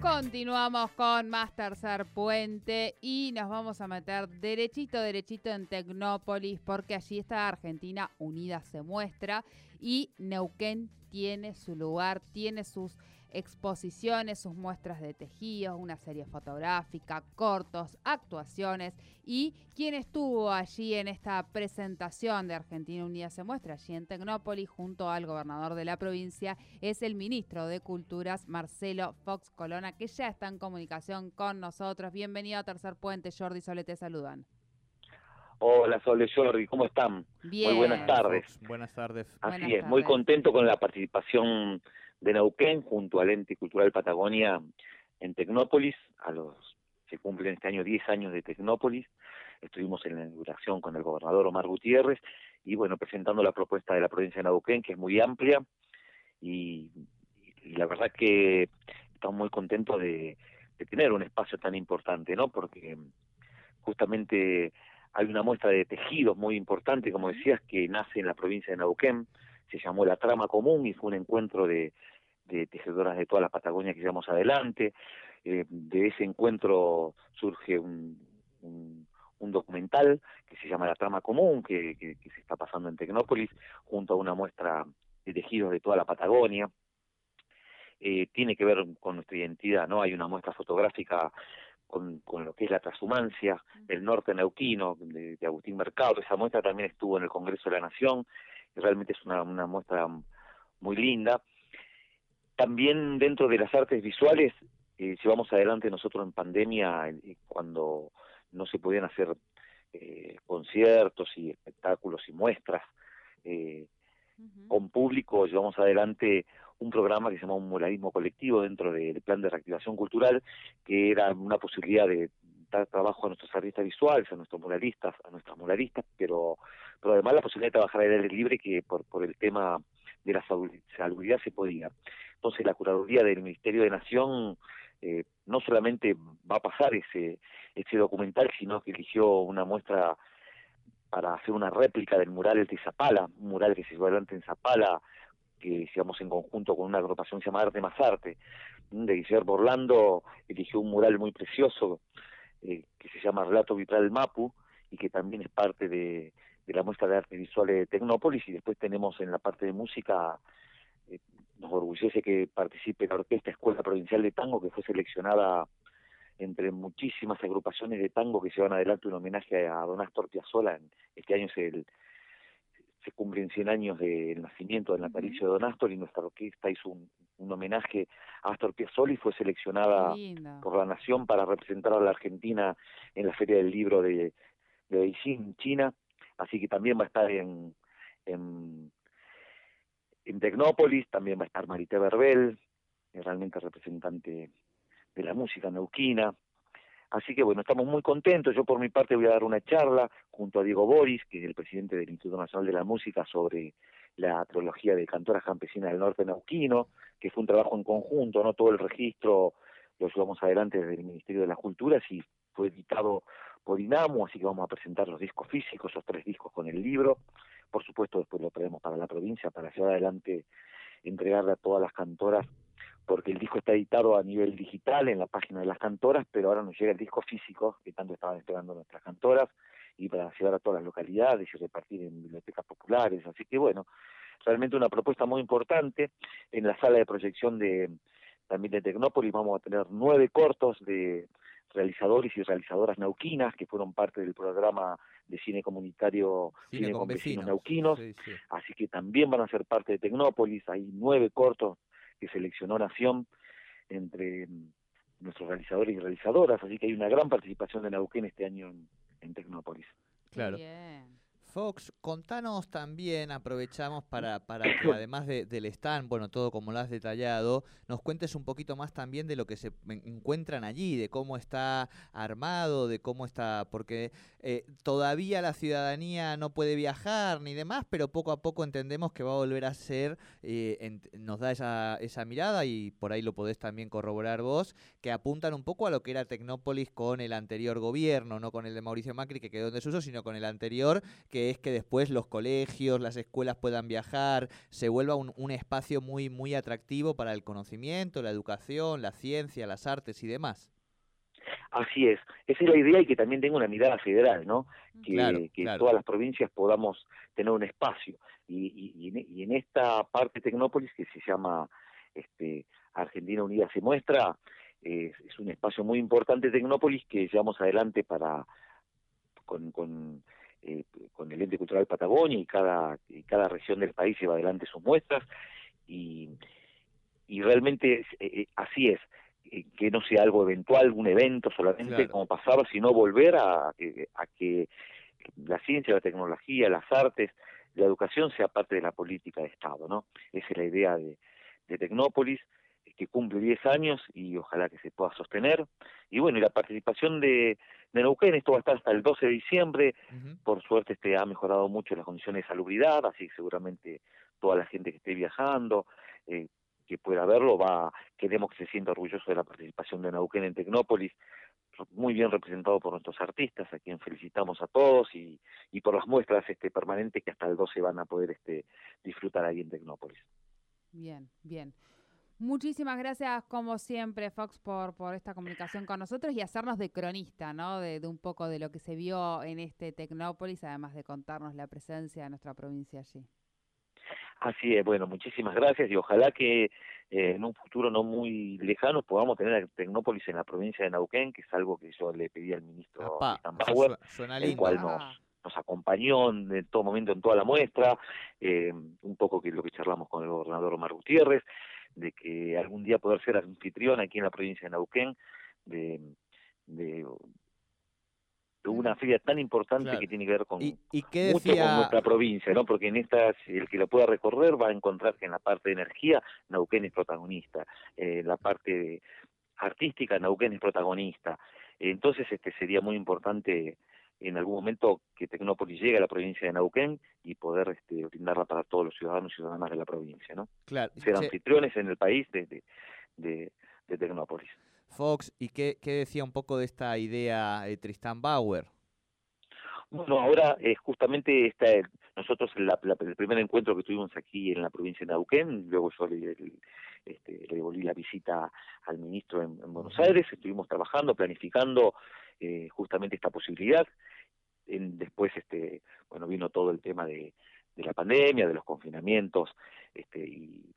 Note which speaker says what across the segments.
Speaker 1: Continuamos con más tercer puente y nos vamos a meter derechito, derechito en Tecnópolis porque allí está Argentina Unida se muestra y Neuquén tiene su lugar, tiene sus exposiciones, sus muestras de tejidos, una serie fotográfica, cortos, actuaciones y quien estuvo allí en esta presentación de Argentina Unida se muestra allí en Tecnópolis junto al gobernador de la provincia es el ministro de Culturas Marcelo Fox Colona que ya está en comunicación con nosotros. Bienvenido a Tercer Puente, Jordi Sole te saludan.
Speaker 2: Hola Sole Jordi, ¿cómo están?
Speaker 1: Bien.
Speaker 2: Muy buenas tardes.
Speaker 3: Buenas tardes.
Speaker 2: Así
Speaker 1: Buenas
Speaker 2: es, muy contento con la participación de Neuquén junto al Ente Cultural Patagonia en Tecnópolis. A los se cumplen este año 10 años de Tecnópolis. Estuvimos en la inauguración con el gobernador Omar Gutiérrez y bueno, presentando la propuesta de la provincia de Neuquén, que es muy amplia y, y la verdad que estamos muy contentos de, de tener un espacio tan importante, ¿no? Porque justamente hay una muestra de tejidos muy importante, como decías, que nace en la provincia de Neuquén, se llamó La Trama Común y fue un encuentro de, de tejedoras de toda la Patagonia que llevamos adelante. Eh, de ese encuentro surge un, un, un documental que se llama La Trama Común, que, que, que se está pasando en Tecnópolis, junto a una muestra de tejidos de toda la Patagonia. Eh, tiene que ver con nuestra identidad, ¿no? Hay una muestra fotográfica con, con lo que es la transhumancia, el norte neuquino, de, de Agustín Mercado. Esa muestra también estuvo en el Congreso de la Nación, y realmente es una, una muestra muy linda. También dentro de las artes visuales, eh, llevamos adelante nosotros en pandemia, eh, cuando no se podían hacer eh, conciertos y espectáculos y muestras con público, llevamos adelante un programa que se llama un muralismo colectivo dentro del plan de reactivación cultural, que era una posibilidad de dar trabajo a nuestros artistas visuales, a nuestros muralistas, a nuestras muralistas, pero, pero además la posibilidad de trabajar al aire libre que por, por el tema de la salubridad se podía. Entonces la curaduría del Ministerio de Nación eh, no solamente va a pasar ese, ese documental, sino que eligió una muestra para hacer una réplica del mural de Zapala, un mural que se llevó adelante en Zapala, que hicimos en conjunto con una agrupación llamada Arte Más Arte, de Guillermo Orlando, eligió un mural muy precioso eh, que se llama Relato Vitral Mapu y que también es parte de, de la muestra de arte visual de Tecnópolis y después tenemos en la parte de música eh, nos orgullece que participe la Orquesta Escuela Provincial de Tango que fue seleccionada entre muchísimas agrupaciones de tango que llevan adelante un homenaje a Don Astor Piazzolla. En- Este año es el, se cumplen 100 años del nacimiento del natalicio de Don Astor y nuestra orquesta hizo un, un homenaje a Astor Piazzolla y fue seleccionada por la Nación para representar a la Argentina en la Feria del Libro de, de Beijing, China. Así que también va a estar en, en, en Tecnópolis, también va a estar Marité Verbel, realmente representante de la música neuquina. Así que bueno, estamos muy contentos. Yo por mi parte voy a dar una charla junto a Diego Boris, que es el presidente del Instituto Nacional de la Música, sobre la trilogía de cantoras campesinas del norte neuquino, que fue un trabajo en conjunto, no todo el registro lo llevamos adelante desde el Ministerio de las Culturas y fue editado por INAMU, así que vamos a presentar los discos físicos, los tres discos con el libro. Por supuesto, después lo traemos para la provincia para llevar adelante, entregarle a todas las cantoras, porque el disco está editado a nivel digital en la página de las cantoras, pero ahora nos llega el disco físico que tanto estaban esperando nuestras cantoras y para llevar a todas las localidades y repartir en bibliotecas populares. Así que bueno, realmente una propuesta muy importante. En la sala de proyección de también de Tecnópolis vamos a tener nueve cortos de realizadores y realizadoras neuquinas que fueron parte del programa de cine comunitario
Speaker 3: Cine, con vecinos.
Speaker 2: neuquinos,
Speaker 3: Sí, sí.
Speaker 2: así que también van a ser parte de Tecnópolis, hay nueve cortos que seleccionó Nación entre mm, nuestros realizadores y realizadoras, así que hay una gran participación de Neuquén este año en, en Tecnópolis.
Speaker 3: Claro.
Speaker 1: bien.
Speaker 3: Fox, contanos también, aprovechamos para, para que además del stand, bueno, todo como lo has detallado, nos cuentes un poquito más también de lo que se encuentran allí, de cómo está armado, de cómo está, porque eh, todavía la ciudadanía no puede viajar ni demás, pero poco a poco entendemos que va a volver a ser, eh, nos da esa, esa mirada y por ahí lo podés también corroborar vos, que apuntan un poco a lo que era Tecnópolis con el anterior gobierno, no con el de Mauricio Macri que quedó en desuso, sino con el anterior, que es que después los colegios, las escuelas puedan viajar, se vuelva un, un espacio muy, muy atractivo para el conocimiento, la educación, la ciencia, las artes y demás.
Speaker 2: Así es, esa es la idea y que también tenga una mirada federal, ¿no? Que, que todas las provincias podamos tener un espacio. Y, y, en esta parte de Tecnópolis, que se llama este, Argentina Unida se muestra, es un espacio muy importante Tecnópolis que llevamos adelante para con, con eh, con el ente cultural Patagonia y cada, cada región del país lleva adelante sus muestras. Y, y realmente eh, eh, así es, que no sea algo eventual, un evento solamente como pasaba, sino volver a, a que la ciencia, la tecnología, las artes, la educación sea parte de la política de Estado, ¿no? Esa es la idea de, de Tecnópolis que cumple 10 años y ojalá que se pueda sostener. Y bueno, y la participación de, de Neuquén, esto va a estar hasta el 12 de diciembre, por suerte este ha mejorado mucho las condiciones de salubridad, así que seguramente toda la gente que esté viajando, eh, que pueda verlo, va, queremos que se sienta orgulloso de la participación de Neuquén en Tecnópolis, muy bien representado por nuestros artistas, a quien felicitamos a todos, y, y por las muestras este permanentes que hasta el 12 van a poder este disfrutar ahí en Tecnópolis.
Speaker 1: Bien, bien. Muchísimas gracias, como siempre, Fox, por, por esta comunicación con nosotros y hacernos de cronista, ¿no? De, un poco de lo que se vio en este Tecnópolis, además de contarnos la presencia de nuestra provincia allí.
Speaker 2: Así es, bueno, muchísimas gracias y ojalá que eh, en un futuro no muy lejano podamos tener a Tecnópolis en la provincia de Nauquén, que es algo que yo le pedí al ministro Bauer, el cual nos, nos acompañó en, todo momento en toda la muestra, eh, un poco que lo que charlamos con el gobernador Omar Gutiérrez, de que algún día poder ser anfitrión aquí en la provincia de Nauquén de, de, una feria tan importante que tiene que ver con,
Speaker 3: ¿Y, mucho
Speaker 2: con nuestra provincia, ¿no? Porque en esta, el que lo pueda recorrer va a encontrar que en la parte de energía Nauquén es protagonista, en la parte artística Nauquén es protagonista. Entonces este sería muy importante en algún momento que Tecnópolis llegue a la provincia de Nauquén y poder este, brindarla para todos los ciudadanos y ciudadanas de la provincia, ¿no?
Speaker 3: Claro.
Speaker 2: Ser anfitriones en el país de, de, Tecnópolis.
Speaker 3: Fox, ¿y qué, qué, decía un poco de esta idea de Tristan Bauer?
Speaker 2: Bueno, ahora es justamente esta, nosotros el primer encuentro que tuvimos aquí en la provincia de Nauquén, luego yo le, este, le devolví la visita al ministro en Buenos Aires, estuvimos trabajando, planificando eh, justamente esta posibilidad. En, después, este, bueno, vino todo el tema de, de la pandemia, de los confinamientos, este, y,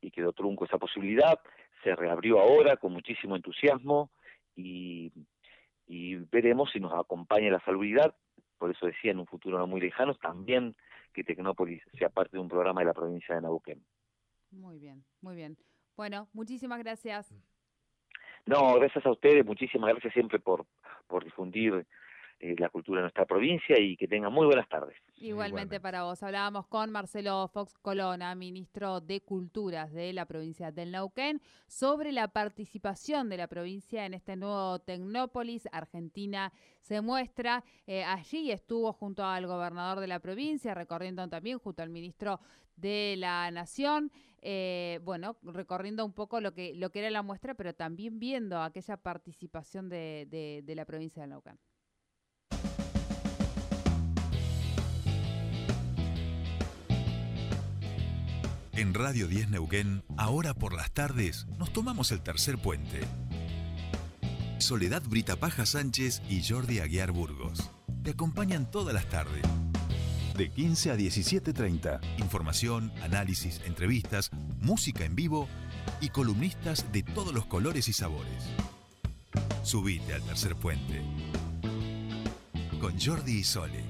Speaker 2: y quedó trunco esa posibilidad. Se reabrió ahora con muchísimo entusiasmo y, y veremos si nos acompaña la salubridad. Por eso decía en un futuro no muy lejano también que Tecnópolis sea parte de un programa de la provincia de Nauquén.
Speaker 1: Muy bien, muy bien. Bueno, muchísimas gracias.
Speaker 2: No, gracias a ustedes, muchísimas gracias siempre por, por difundir eh, la cultura de nuestra provincia y que tengan muy buenas tardes.
Speaker 1: Igualmente, para vos. Hablábamos con Marcelo Fox Colona, ministro de Culturas de la provincia del Neuquén, sobre la participación de la provincia en este nuevo Tecnópolis. Argentina se muestra. Eh, allí estuvo junto al gobernador de la provincia, recorriendo también junto al ministro de la Nación. Eh, bueno, recorriendo un poco lo que, lo que era la muestra, pero también viendo aquella participación de, de, la provincia de Neuquén.
Speaker 4: En Radio 10 Neuquén, ahora por las tardes, nos tomamos el tercer puente. Soledad Brita Paja Sánchez y Jordi Aguiar Burgos. Te acompañan todas las tardes. De 15 a 17.30. Información, análisis, entrevistas, música en vivo y columnistas de todos los colores y sabores. Subite al tercer puente. Con Jordi y Sole.